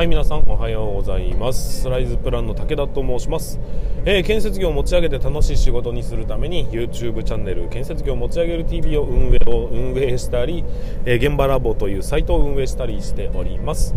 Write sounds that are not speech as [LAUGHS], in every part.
はい皆さんおはようございます。スライズプランの武田と申します、えー、建設業を持ち上げて楽しい仕事にするために YouTube チャンネル建設業を持ち上げる TV を運営を運営したり、えー、現場ラボというサイトを運営したりしております、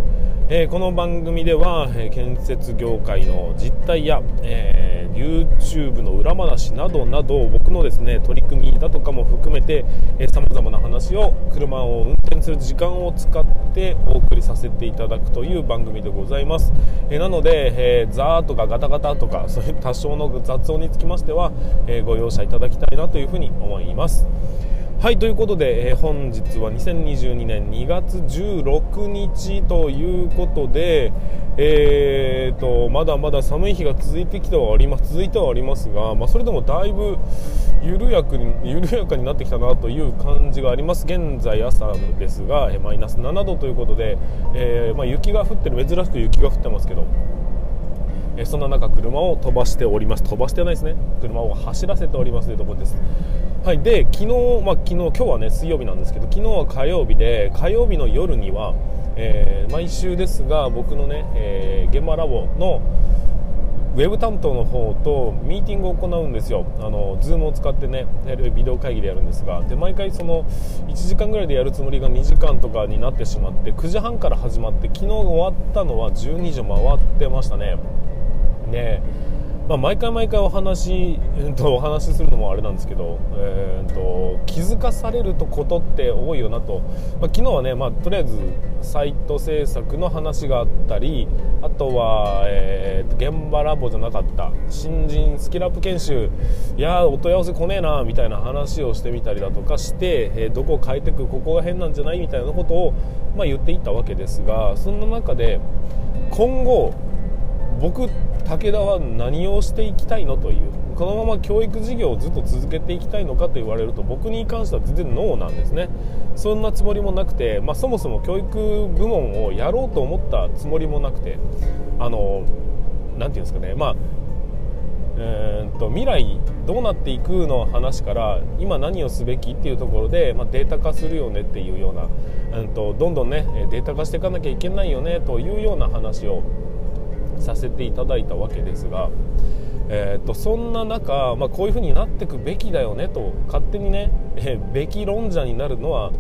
えー、この番組では、え建設業界の実態や、え YouTube の裏話などなど僕のですね取り組みだとかも含めてさまざまな話を車を運転する時間を使ってお送りさせていただくという番組でございます、えなので、えー、ザーとかガタガタとかそういう多少の雑音につきましては、えご容赦いただきたいなというふうに思います。はいということで、えー、本日は2022年2月16日ということで、えーと、まだまだ寒い日が続いてきてはあります続いてはありますが、まあ、それでもだいぶ緩やかに緩やかになってきたなという感じがあります。現在朝ですが、えー、マイナス7度ということで、えー、まあ、雪が降ってる珍しく雪が降ってますけどえそんな中車を飛ばしております。飛ばしてないですね。車を走らせておりますというところです。はい。で昨日まあ、昨日今日はね水曜日なんですけど昨日は火曜日で火曜日の夜には、えー、毎週ですが僕のね、えー、現場ラボのウェブ担当の方とミーティングを行うんですよ、あの Zoom を使ってねビデオ会議でやるんですが。で毎回その1時間ぐらいでやるつもりが2時間とかになってしまって9時半から始まって昨日終わったのは12時回ってましたね。ね。まあ、毎回毎回お話、えー、とお話しするのもあれなんですけど、えーと、気づかされるとことって多いよなと、まあ、昨日はね、まあ、とりあえずサイト制作の話があったりあとは、えー、現場ラボじゃなかった新人スキルアップ研修いやお問い合わせ来ねえなみたいな話をしてみたりだとかして、えー、どこを変えてくここが変なんじゃないみたいなことを、まあ、言っていったわけですがそんな中で今後僕武田は何をしていきたいのというこのまま教育事業をずっと続けていきたいのかと言われると僕に関しては全然ノーなんですね。そんなつもりもなくて、まあ、そもそも教育部門をやろうと思ったつもりもなくてあの何て言うんですかねまあえー、と未来どうなっていくの話から今何をすべきっていうところで、まあ、データ化するよねっていうような、うんとどんどんねデータ化していかなきゃいけないよねというような話をさせていただいたわけですが、えーと、そんな中、まあ、こういうふうになっていくべきだよねと勝手にね、えー、べき論者になるのは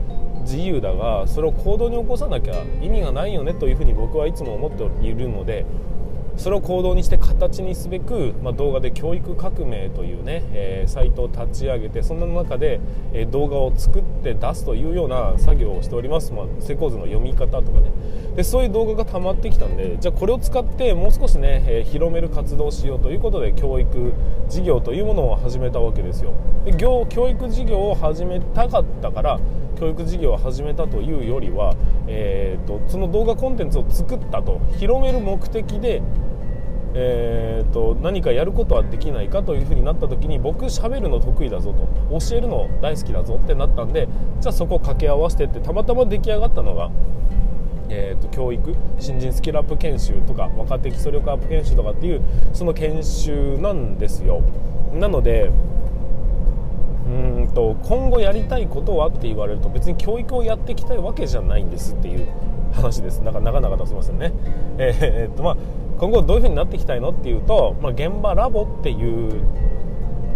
自由だがそれを行動に起こさなきゃ意味がないよねというふうに僕はいつも思っているのでそれを行動にして形にすべく、まあ、動画で教育革命というね、えー、サイトを立ち上げてそんな中で、えー、動画を作って出すというような作業をしております、まあ、施工図の読み方とかね。でそういう動画が溜まってきたんでじゃあこれを使ってもう少しね、えー、広める活動をしようということで教育事業というものを始めたわけですよ。で教育事業を始めたかったから教育事業を始めたというよりは、えーと、その動画コンテンツを作ったと広める目的で、えーと、何かやることはできないかというふうになった時に僕喋るの得意だぞと教えるの大好きだぞってなったんでじゃあそこを掛け合わせてってたまたま出来上がったのが。えーと、教育新人スキルアップ研修とか若手基礎力アップ研修とかっていうその研修なんですよなのでと今後やりたいことはって言われると別に教育をやっていきたいわけじゃないんですっていう話です。なんか長々とすみませんね、[LAUGHS] えー、っとまあ、今後どういう風になっていきたいのっていうと、まあ、現場ラボっていう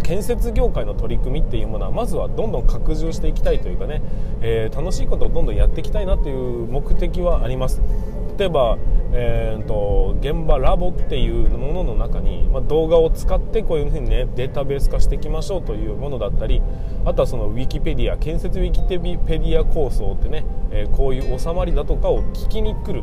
建設業界の取り組みっていうものはまずはどんどん拡充していきたいというかね、えー、楽しいことをどんどんやっていきたいなという目的はあります。例えば、えーと、現場ラボっていうものの中に、まあ、動画を使ってこういうふうにねデータベース化していきましょうというものだったりあとはそのウィキペディア建設ウィキペディア構想ってね、えー、こういう収まりだとかを聞きに来る、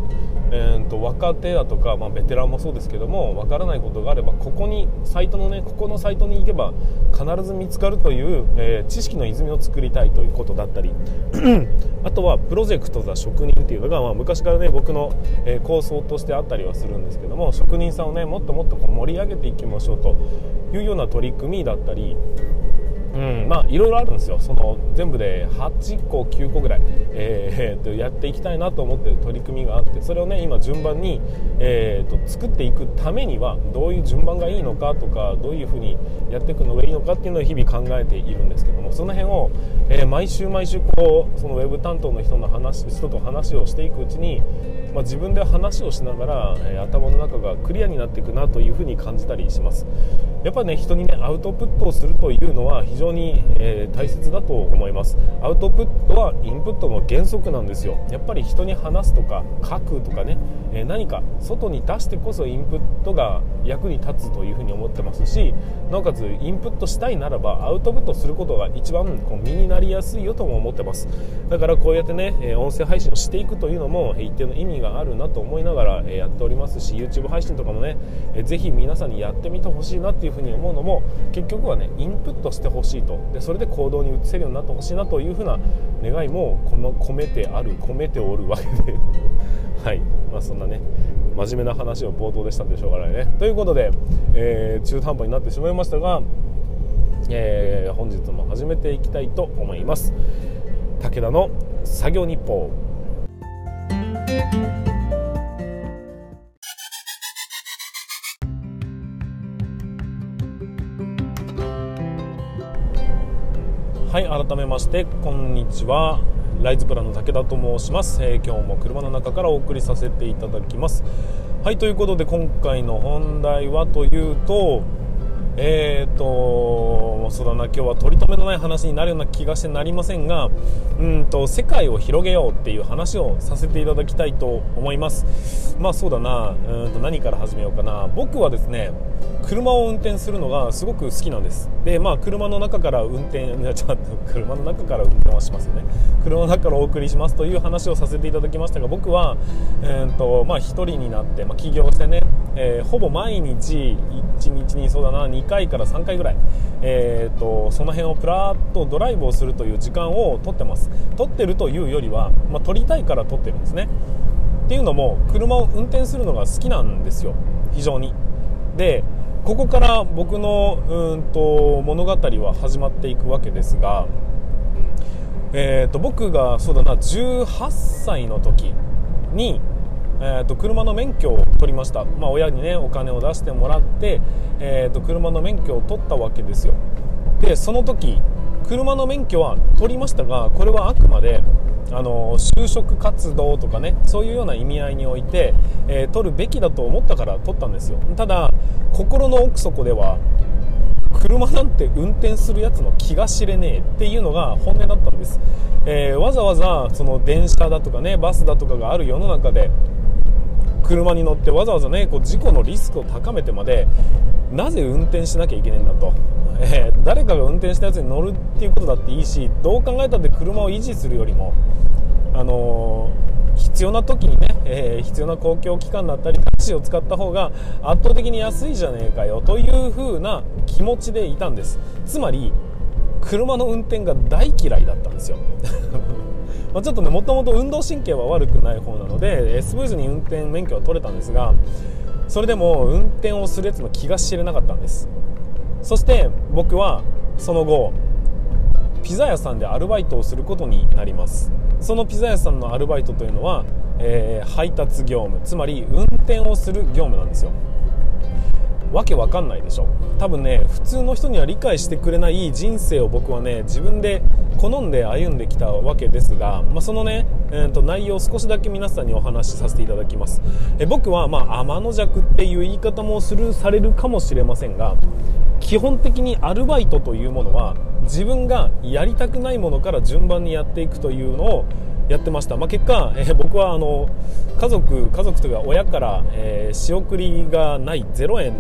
えーと、若手だとか、まあ、ベテランもそうですけどもわからないことがあればここにサイトのねここのサイトに行けば必ず見つかるという、えー、知識の泉を作りたいということだったり。[CLEARS THROAT] あとはプロジェクト・ザ・職人っていうのが、まあ、昔からね僕の、え、構想としてあったりはするんですけども職人さんをねもっともっとこう盛り上げていきましょうというような取り組みだったりうん、まあいろいろあるんですよ。その全部で8個9個ぐらい、えー、とやっていきたいなと思ってる取り組みがあって。それをね今順番に、えー、と作っていくためにはどういう順番がいいのかとかどういうふうにやっていくのがいいのかっていうのを日々考えているんですけどもその辺を、えー、毎週毎週こうそのウェブ担当の人の話人と話をしていくうちにまあ、自分で話をしながら、えー、頭の中がクリアになっていくなというふうに感じたりします。やっぱね人にねアウトプットをするというのは非常常に、えー、大切だと思います。アウトプットはインプットの原則なんですよ。やっぱり人に話すとか書くとかね、えー、何か外に出してこそインプットが役に立つというふうに思ってますしなおかつインプットしたいならばアウトプットすることが一番こう身になりやすいよとも思ってます。だからこうやってね、え音声配信をしていくというのも一定の意味があるなと思いながら、えやっておりますし YouTube 配信とかもね、えぜひ皆さんにやってみてほしいなっていうふうに思うのも結局はねインプットしてほしいと。でそれで行動に移せるようになってほしいなというふうな願いもこの込めてある [LAUGHS] 込めておるわけで。[LAUGHS] はい。まあそんなね真面目な話を冒頭でしたんでしょうがないね。ということで、えー、中途半端になってしまいましたが、えー、本日も始めていきたいと思います。武田の作業日報。はい改めましてこんにちは。ライズプランの武田と申します、えー、今日も車の中からお送りさせていただきます。はいということで今回の本題はというとえーと、そうだな今日は取り留めのない話になるような気がしてなりませんがうんと世界を広げようっていう話をさせていただきたいと思います。まあそうだなうんと何から始めようかな。僕はですね車を運転するのがすごく好きなんです。でまあ車の中から運転 [LAUGHS] ちょっと車の中から運転はしますよね。車の中からお送りしますという話をさせていただきましたが僕は、えーとまあ、1人になって、まあ、起業してね、えー、ほぼ毎日1 1日にそうだな2回から3回ぐらい、えーと、その辺をプラッとドライブをするという時間を取ってます。取ってるというよりは、まあ、取りたいから取ってるんですね。っていうのも車を運転するのが好きなんですよ。非常に。でここから僕のうんと物語は始まっていくわけですが、えーと、僕がそうだな18歳の時に、えーと、車の免許を取りました、まあ、親にねお金を出してもらって、えーと車の免許を取ったわけですよ。でその時車の免許は取りましたがこれはあくまであの就職活動とかねそういうような意味合いにおいて、えー、取るべきだと思ったから取ったんですよ。ただ心の奥底では車なんて運転するやつの気が知れねえっていうのが本音だったんです、えー、わざわざその電車だとかねバスだとかがある世の中で車に乗ってわざわざねこう事故のリスクを高めてまでなぜ運転しなきゃいけないんだと、えー、誰かが運転したやつに乗るっていうことだっていいしどう考えたって車を維持するよりも、あのー、必要な時にね、えー、必要な公共機関だったりタクシーを使った方が圧倒的に安いじゃねえかよという風な気持ちでいたんです。つまり車の運転が大嫌いだったんですよ。まちょっとねもともと運動神経は悪くない方なのでスムーズに運転免許は取れたんですがそれでも運転をするやつの気が知れなかったんです。そして僕はその後ピザ屋さんでアルバイトをすることになります。そのピザ屋さんのアルバイトというのは、えー、配達業務つまり運転をする業務なんですよ。わけわかんないでしょ。多分ね普通の人には理解してくれない人生を僕はね自分で好んで歩んできたわけですが、まあ、そのね、えー、と内容を少しだけ皆さんにお話しさせていただきます。え僕はまあ天の弱っていう言い方もするされるかもしれませんが基本的にアルバイトというものは自分がやりたくないものから順番にやっていくというのをやってました、まあ、結果、えー、僕はあの家族家族というか親から、えー、仕送りがない0円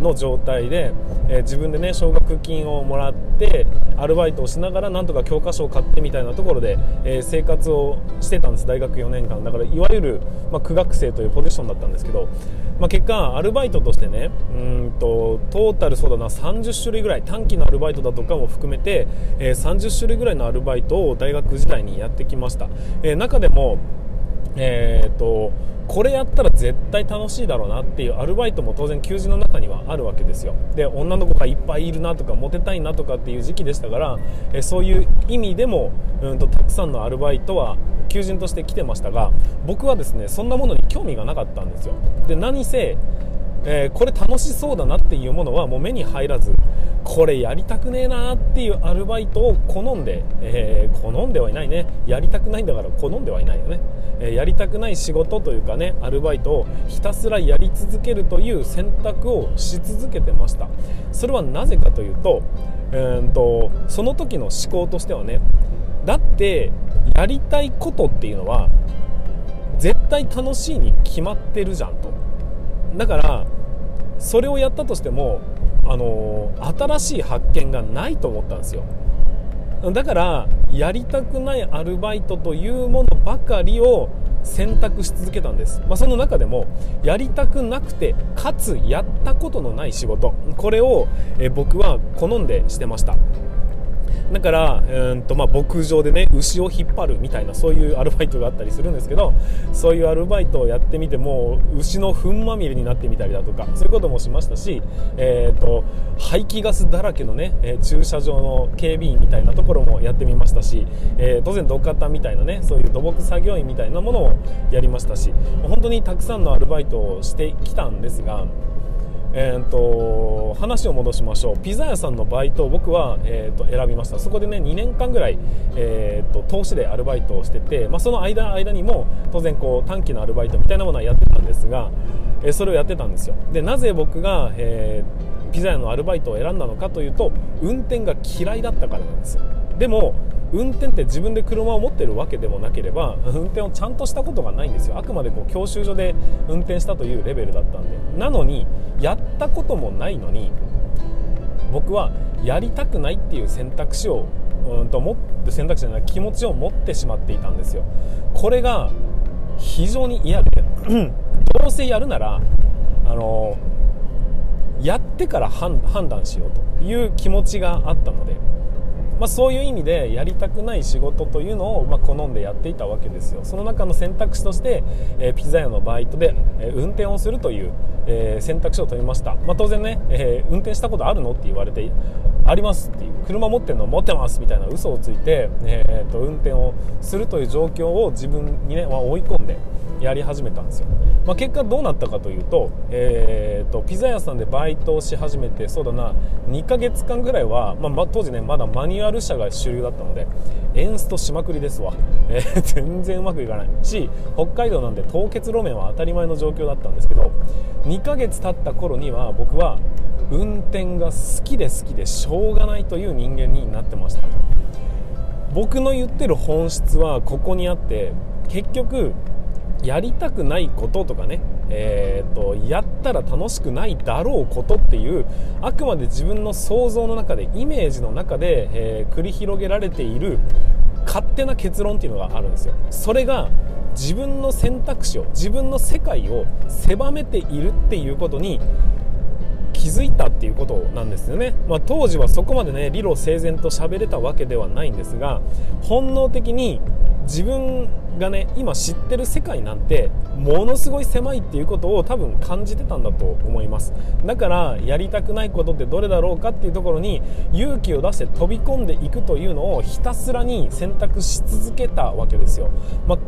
の状態で、えー、自分でね奨学金をもらってアルバイトをしながらなんとか教科書を買ってみたいなところで、えー、生活をしてたんです。大学4年間。だからいわゆる、まあ、苦学生というポジションだったんですけど、まあ、結果アルバイトとしてねうんとトータルそうだな30種類ぐらい短期のアルバイトだとかも含めて、えー、30種類ぐらいのアルバイトを大学時代にやってきました、えー、中でもえーと、これやったら絶対楽しいだろうなっていうアルバイトも当然求人の中にはあるわけですよ。で女の子がいっぱいいるなとかモテたいなとかっていう時期でしたから、えそういう意味でもうんとたくさんのアルバイトは求人として来てましたが僕はですねそんなものに興味がなかったんですよ。で何せえー、これ楽しそうだなっていうものはもう目に入らずこれやりたくねえなっていうアルバイトを好んで、えー、好んではいないね。やりたくないんだから好んではいないよね、えー、やりたくない仕事というかねアルバイトをひたすらやり続けるという選択をし続けてました。それはなぜかというと,、えーとその時の思考としてはねだってやりたいことっていうのは絶対楽しいに決まってるじゃんと。だからそれをやったとしてもあの新しい発見がないと思ったんですよ。だからやりたくないアルバイトというものばかりを選択し続けたんです、まあ、その中でもやりたくなくてかつやったことのない仕事。これをえ僕は好んでしてました。だから、うんとまあ、牧場でね牛を引っ張るみたいなそういうアルバイトがあったりするんですけどそういうアルバイトをやってみても牛の糞まみれになってみたりだとかそういうこともしましたし、えーと、排気ガスだらけのね、え駐車場の警備員みたいなところもやってみましたし、えー、当然土方みたいなねそういう土木作業員みたいなものをやりましたし本当にたくさんのアルバイトをしてきたんですがえーと、話を戻しましょう。ピザ屋さんのバイトを僕は、えーと、選びました。そこでね2年間ぐらい、えーと、投資でアルバイトをしてて、まあ、その間間にも当然こう短期のアルバイトみたいなものはやってたんですが、えー、それをやってたんですよ。でなぜ僕が、えー、ピザ屋のアルバイトを選んだのかというと運転が嫌いだったからなんですよ。でも運転って自分で車を持ってるわけでもなければ運転をちゃんとしたことがないんですよ。あくまでこう教習所で運転したというレベルだったんで。なのにやったこともないのに僕はやりたくないっていう選択肢をうんと持って選択肢じゃない気持ちを持ってしまっていたんですよ。これが非常に嫌で [CLEARS THROAT] どうせやるならあのやってから判断しようという気持ちがあったので。まあ、そういう意味でやりたくない仕事というのをま好んでやっていたわけですよ。その中の選択肢として、え、ピザ屋のバイトで、え、運転をするという、え、選択肢を取りました、まあ、当然ね、え運転したことあるのって言われてありますっていう。車持ってるの持ってますみたいな嘘をついて、えーと運転をするという状況を自分にね、ま、追い込んでやり始めたんですよ、まあ、結果どうなったかというと,、えーと、ピザ屋さんでバイトをし始めてそうだな2ヶ月間ぐらいは、まあ、当時ねまだマニュアル車が主流だったのでエンストしまくりですわ、えー、全然うまくいかない。し北海道なんで凍結路面は当たり前の状況だったんですけど2ヶ月経った頃には僕は運転が好きで好きでしょうがないという人間になってました。僕の言ってる本質はここにあって結局やりたくないこととかね、えーと、やったら楽しくないだろうことっていうあくまで自分の想像の中でイメージの中で、えー、繰り広げられている勝手な結論っていうのがあるんですよ。それが自分の選択肢を自分の世界を狭めているっていうことに気づいたっていうことなんですよね、まあ、当時はそこまでね理路整然と喋れたわけではないんですが本能的に自分がね今知ってる世界なんてものすごい狭いっていうことを多分感じてたんだと思います。だからやりたくないことってどれだろうかっていうところに勇気を出して飛び込んでいくというのをひたすらに選択し続けたわけですよ、まあ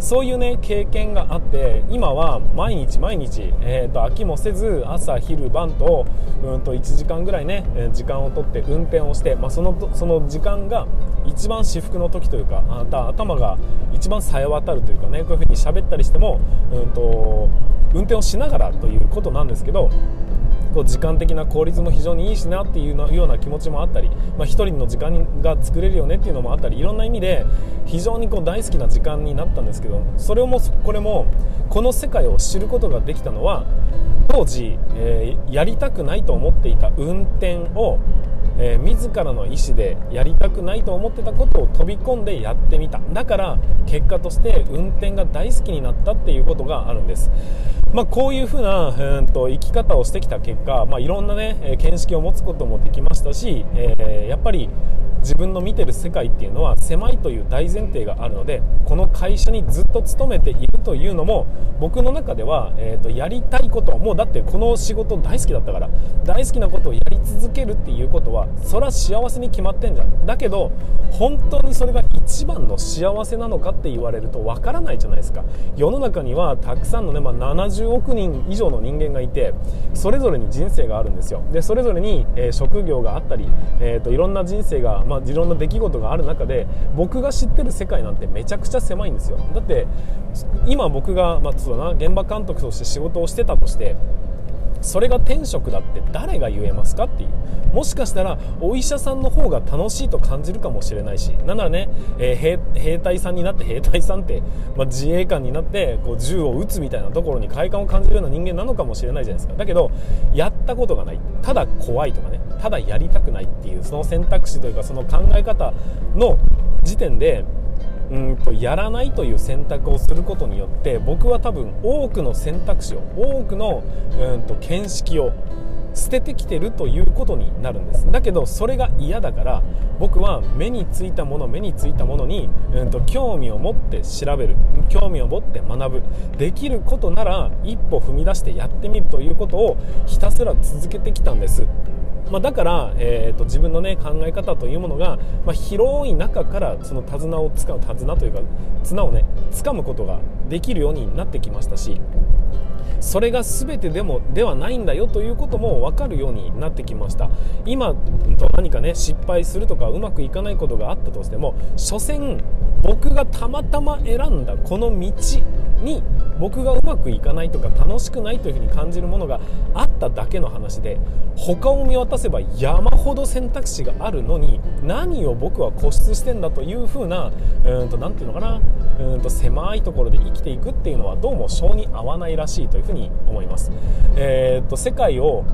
そういうね経験があって今は毎日毎日、えーと、飽きもせず朝昼晩とうんと1時間ぐらいね時間をとって運転をして、まあ、そのその時間が一番至福の時というかあた頭が一番さえ渡るというかねこういうふうに喋ったりしてもうんと運転をしながらということなんですけどこう時間的な効率も非常にいいしなっていうような気持ちもあったり、まあ、1人の時間が作れるよねっていうのもあったりいろんな意味で非常にこう大好きな時間になったんですけどそれもこれもこの世界を知ることができたのは当時、えー、やりたくないと思っていた運転をえー、自らの意思でやりたくないと思ってたことを飛び込んでやってみた。だから結果として運転が大好きになったっていうことがあるんです。まあ、こういうふうな、えー、と生き方をしてきた結果、まあ、いろんなね見識を持つこともできましたし、えー、やっぱり自分の見てる世界っていうのは狭いという大前提があるのでこの会社にずっと勤めているというのも僕の中では、えーと、やりたいこともうだってこの仕事大好きだったから大好きなことをやり続けるっていうことはそれは幸せに決まってんじゃん。だけど本当にそれが一番の幸せなのかって言われるとわからないじゃないですか。世の中にはたくさんのね、まあ、70億人以上の人間がいてそれぞれに人生があるんですよ。でそれぞれに、えー、職業があったり、えーと、いろんな人生が、まあ、いろんな出来事がある中で僕が知ってる世界なんてめちゃくちゃ狭いんですよ。だって今僕が、まあ、そうだな現場監督として仕事をしてたとしてそれが転職だって誰が言えますかっていう。もしかしたらお医者さんの方が楽しいと感じるかもしれないし。なんならね、えー、兵隊さんになって兵隊さんって、まあ、自衛官になってこう銃を撃つみたいなところに快感を感じるような人間なのかもしれないじゃないですか。だけどやったことがない。ただ怖いとかね。ただやりたくないっていうその選択肢というかその考え方の時点でうんとやらないという選択をすることによって僕は多分多くの選択肢を多くのうんと見識を捨ててきてるということになるんです。だけどそれが嫌だから僕は目についたもの目についたものに、うんと、興味を持って調べる。興味を持って学ぶ。できることなら一歩踏み出してやってみるということをひたすら続けてきたんです。まあ、だから、えーと、自分の、ね、考え方というものが、まあ、広い中からその手綱をつかむ手綱というか綱をね掴むことができるようになってきましたしそれが全てでもではないんだよということも分かるようになってきました。今と何かね失敗するとかうまくいかないことがあったとしても所詮僕がたまたま選んだこの道に僕がうまくいかないとか楽しくないというふうに感じるものがあっただけの話で他を見渡せば山ほど選択肢があるのに何を僕は固執してんだというふうな何て言うのかなうんと狭いところで生きていくっていうのはどうも性に合わないらしいというふうに思います。えー、っと世界を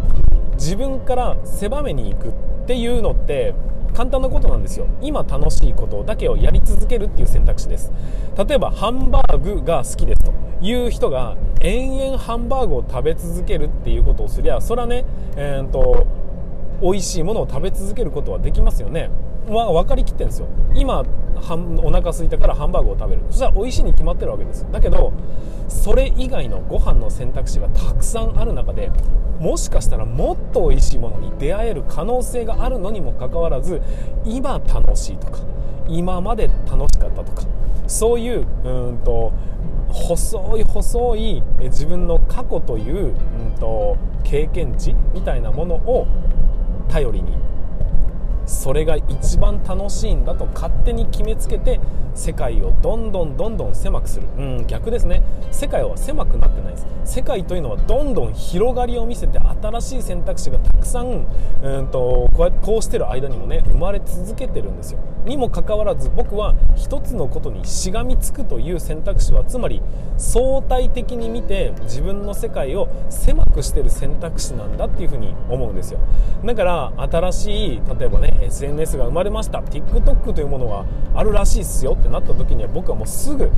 自分から狭めに行くっていうのって簡単なことなんですよ。今楽しいことだけをやり続けるっていう選択肢です。例えばハンバーグが好きですと。いう人が延々ハンバーグを食べ続けるっていうことをすりゃそれはね、えーと、美味しいものを食べ続けることはできますよね。わ分かりきってんですよ。今お腹空いたからハンバーグを食べる。そしたら美味しいに決まってるわけです。よだけどそれ以外のご飯の選択肢がたくさんある中でもしかしたらもっと美味しいものに出会える可能性があるのにもかかわらず今楽しいとか今まで楽しかったとかそういううんと細い細い自分の過去という、うんと経験値みたいなものを頼りに。それが一番楽しいんだと勝手に決めつけて世界をどんどんどんどん狭くする。うん逆ですね。世界は狭くなってないです。世界というのはどんどん広がりを見せて新しい選択肢がたくさんうんとこうやこうしてる間にもね生まれ続けてるんですよ。にもかかわらず僕は一つのことにしがみつくという選択肢はつまり相対的に見て自分の世界を狭くしてる選択肢なんだっていうふうに思うんですよ。だから新しい例えばね SNS が生まれました。TikTok というものがあるらしいっすよってなった時には僕はもうすぐ、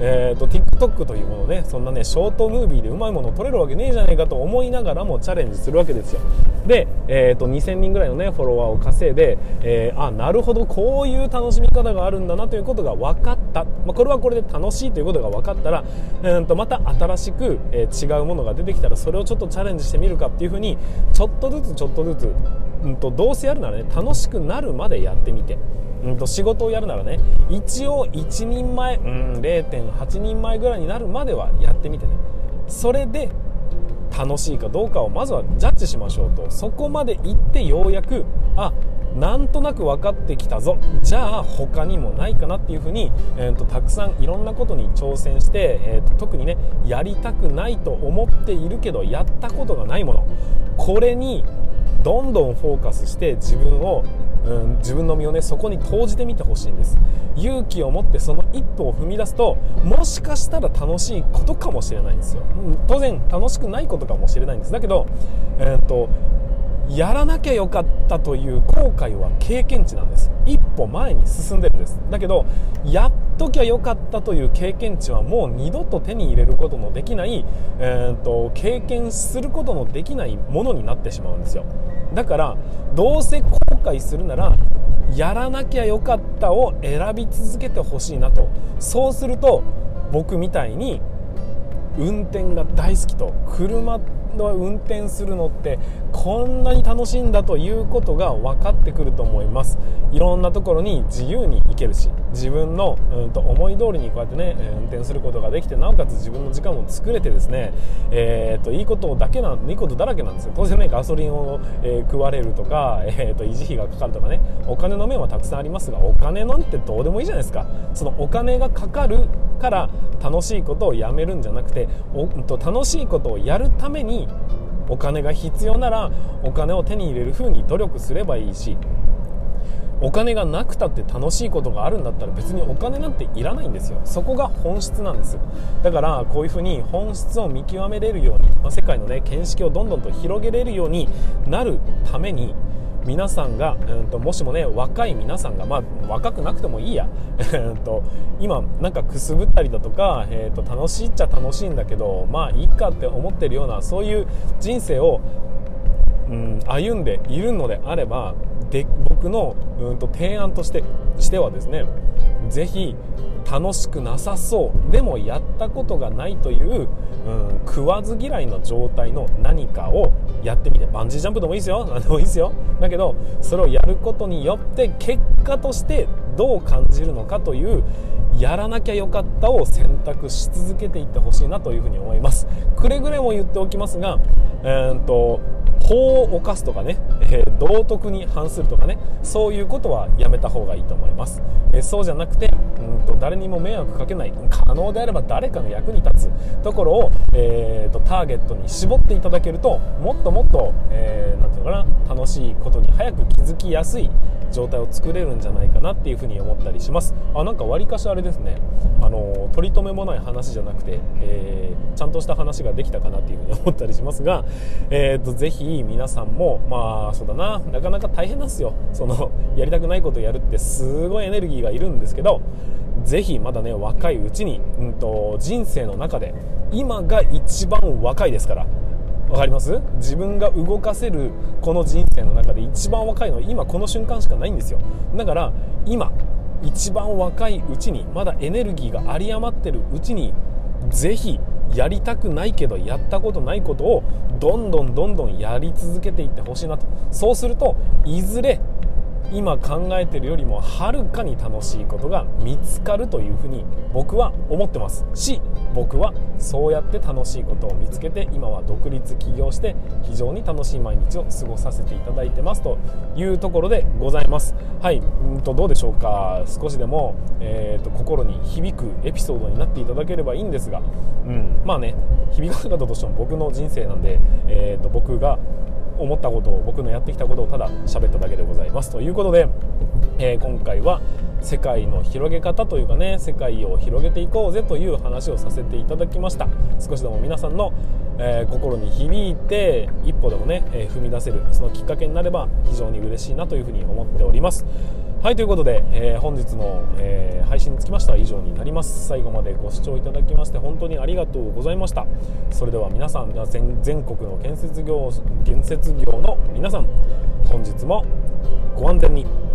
えーと、TikTok というものねそんなねショートムービーでうまいものを撮れるわけねえじゃねえかと思いながらもチャレンジするわけですよ。で、えーと、2000人ぐらいのねフォロワーを稼いで、えー、あなるほどこういう楽しみ方があるんだなということが分かった、まあ、これはこれで楽しいということが分かったら、えーと、また新しく、えー、違うものが出てきたらそれをちょっとチャレンジしてみるかっていうふうにちょっとずつちょっとずつうんと、どうせやるならね楽しくなるまでやってみて、うんと、仕事をやるならね一応1人前、うん、0.8人前ぐらいになるまではやってみてね。それで楽しいかどうかをまずはジャッジしましょうと。そこまで行ってようやくあなんとなく分かってきたぞ。じゃあ他にもないかなっていうふうに、えーと、たくさんいろんなことに挑戦して、えーと特にねやりたくないと思っているけどやったことがないもの。これにどんどんフォーカスして自分を、うん、自分の身をねそこに投じてみてほしいんです。勇気を持ってその一歩を踏み出すともしかしたら楽しいことかもしれないんですよ、うん、当然楽しくないことかもしれないんです。だけど、えーと、やらなきゃよかったという後悔は経験値なんです。一歩前に進んでるんです。だけどやっときゃよかったという経験値はもう二度と手に入れることのできない、えーと、経験することのできないものになってしまうんですよ。だからどうせ後悔するならやらなきゃよかったを選び続けてほしいなと。そうすると僕みたいに運転が大好きと車運転するのってこんなに楽しいんだということが分かってくると思います。いろんなところに自由に行けるし自分の、うんと、思い通りにこうやってね運転することができてなおかつ自分の時間も作れてですね、えーと、いいことだけなんいいことだらけなんですよ。当然ねガソリンを、えー、食われるとか、えーと維持費がかかるとかねお金の面はたくさんありますがお金なんてどうでもいいじゃないですか。そのお金がかかるから楽しいことをやめるんじゃなくておと楽しいことをやるためにお金が必要ならお金を手に入れる風に努力すればいいしお金がなくたって楽しいことがあるんだったら別にお金なんていらないんですよ。そこが本質なんです。だからこういうふうに本質を見極めれるように、まあ、世界のね見識をどんどんと広げれるようになるために皆さんが、うんと、もしもね若い皆さんが、まあ、若くなくてもいいや。[LAUGHS] と今なんかくすぶったりだとか、えーと、楽しいっちゃ楽しいんだけどまあいいかって思ってるようなそういう人生を、うん、歩んでいるのであればで僕の、うんと提案としてしてはですねぜひ楽しくなさそうでもやったことがないという、うん、食わず嫌いの状態の何かをやってみて。バンジージャンプでもいいですよ。何でもいいですよ。だけどそれをやることによって結果としてどう感じるのかというやらなきゃよかったを選択し続けていってほしいなというふうに思います。くれぐれも言っておきますが、えー、と法を犯すとかね、えー、道徳に反するとかねそういうことはやめた方がいいと思います、えー、そうじゃなくてうんと誰にも迷惑かけない可能であれば誰かの役に立つ。ところを、えーと、ターゲットに絞っていただけるともっともっと、えー、ていうのかな楽しいことに早く気づきやすい状態を作れるんじゃないかなっていうふうに思ったりします。あなんかわりかしあれですね。あの取り留めもない話じゃなくて、えー、ちゃんとした話ができたかなっていうふうに思ったりしますが、[LAUGHS] えーと、ぜひ皆さんもまあそうだな。なかなか大変なんですよ。そのやりたくないことやるってすごいエネルギーがいるんですけどぜひまだね若いうちに、うんと人生の中で今が一番若いですから分かります？自分が動かせるこの人生の中で一番若いのは今この瞬間しかないんですよ。だから今一番若いうちにまだエネルギーが有り余ってるうちにぜひやりたくないけどやったことないことをどんどんどんどんやり続けていってほしいなと。そうするといずれ今考えてるよりもはるかに楽しいことが見つかるというふうに僕は思ってます。し僕はそうやって楽しいことを見つけて今は独立起業して非常に楽しい毎日を過ごさせていただいてますというところでございます。はいうんとどうでしょうか。少しでも、えーと、心に響くエピソードになっていただければいいんですが、うん、まあね響かなかったとしても僕の人生なんで、えーと僕が思ったことを僕のやってきたことをただ喋っただけでございます。ということで、えー、今回は世界の広げ方というかね世界を広げていこうぜという話をさせていただきました。少しでも皆さんの、えー、心に響いて一歩でもね、えー、踏み出せるそのきっかけになれば非常に嬉しいなというふうに思っております。はいということで、えー、本日の、えー、配信につきましては以上になります。最後までご視聴いただきまして本当にありがとうございました。それでは皆さん全全国の建設業建設業の皆さん本日もご安全に。